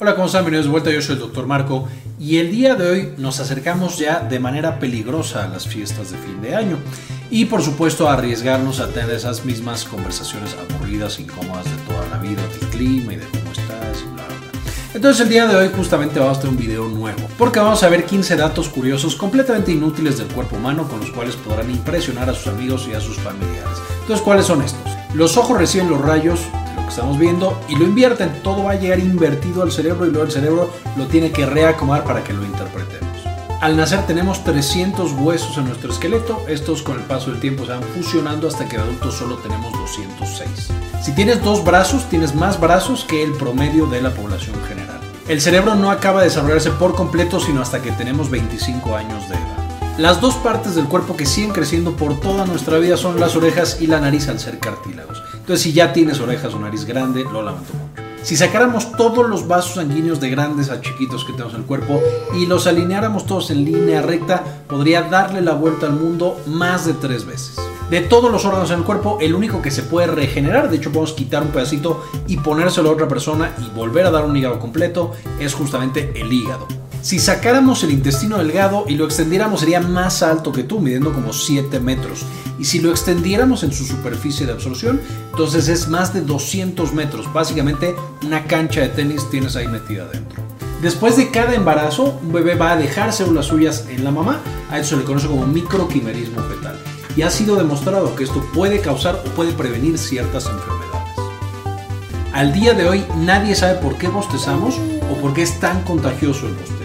Hola, ¿cómo están? Bienvenidos de vuelta, yo soy el Dr. Marco y el día de hoy nos acercamos ya de manera peligrosa a las fiestas de fin de año y por supuesto a arriesgarnos a tener esas mismas conversaciones aburridas, incómodas de toda la vida, del clima y de cómo estás y bla, bla. Entonces el día de hoy justamente vamos a tener un video nuevo porque vamos a ver 15 datos curiosos completamente inútiles del cuerpo humano con los cuales podrán impresionar a sus amigos y a sus familiares. Entonces, ¿cuáles son estos? Los ojos reciben los rayos estamos viendo y lo invierten. Todo va a llegar invertido al cerebro y luego el cerebro lo tiene que reacomodar para que lo interpretemos. Al nacer tenemos 300 huesos en nuestro esqueleto. Estos con el paso del tiempo se van fusionando hasta que de adultos solo tenemos 206. Si tienes dos brazos, tienes más brazos que el promedio de la población general. El cerebro no acaba de desarrollarse por completo sino hasta que tenemos 25 años de edad. Las dos partes del cuerpo que siguen creciendo por toda nuestra vida son las orejas y la nariz al ser cartílagos. Entonces, si ya tienes orejas o nariz grande, lo lamento mucho. Si sacáramos todos los vasos sanguíneos de grandes a chiquitos que tenemos en el cuerpo y los alineáramos todos en línea recta, podría darle la vuelta al mundo más de tres veces. De todos los órganos en el cuerpo, el único que se puede regenerar, de hecho podemos quitar un pedacito y ponérselo a otra persona y volver a dar un hígado completo, es justamente el hígado. Si sacáramos el intestino delgado y lo extendiéramos sería más alto que tú, midiendo como 7 metros. Y si lo extendiéramos en su superficie de absorción, entonces es más de 200 metros. Básicamente una cancha de tenis tienes ahí metida adentro. Después de cada embarazo, un bebé va a dejar células suyas en la mamá. A eso se le conoce como microquimerismo fetal. Y ha sido demostrado que esto puede causar o puede prevenir ciertas enfermedades. Al día de hoy nadie sabe por qué bostezamos o por qué es tan contagioso el bostezo.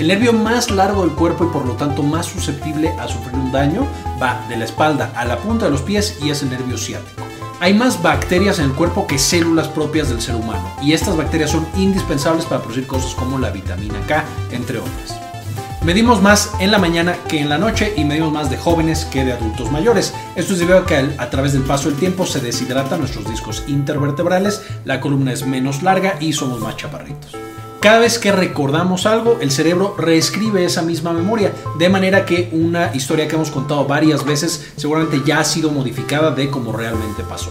El nervio más largo del cuerpo y por lo tanto más susceptible a sufrir un daño va de la espalda a la punta de los pies y es el nervio ciático. Hay más bacterias en el cuerpo que células propias del ser humano y estas bacterias son indispensables para producir cosas como la vitamina K, entre otras. Medimos más en la mañana que en la noche y medimos más de jóvenes que de adultos mayores. Esto es debido a que a través del paso del tiempo se deshidratan nuestros discos intervertebrales, la columna es menos larga y somos más chaparritos. Cada vez que recordamos algo, el cerebro reescribe esa misma memoria, de manera que una historia que hemos contado varias veces seguramente ya ha sido modificada de cómo realmente pasó.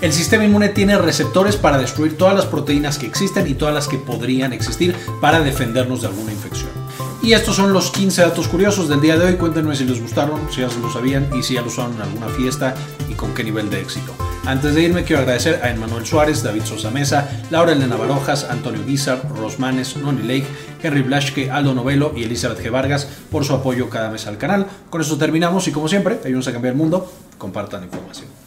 El sistema inmune tiene receptores para destruir todas las proteínas que existen y todas las que podrían existir para defendernos de alguna infección. Y estos son los 15 datos curiosos del día de hoy. Cuéntenme si les gustaron, si ya lo sabían y si ya lo usaron en alguna fiesta y con qué nivel de éxito. Antes de irme, quiero agradecer a Emmanuel Suárez, David Sosa Mesa, Laura Elena Barojas, Antonio Guizar, Rosmanes, Noni Lake, Henry Blaschke, Aldo Novelo y Elizabeth G. Vargas por su apoyo cada mes al canal. Con esto terminamos y como siempre, ayúdenos a cambiar el mundo, compartan información.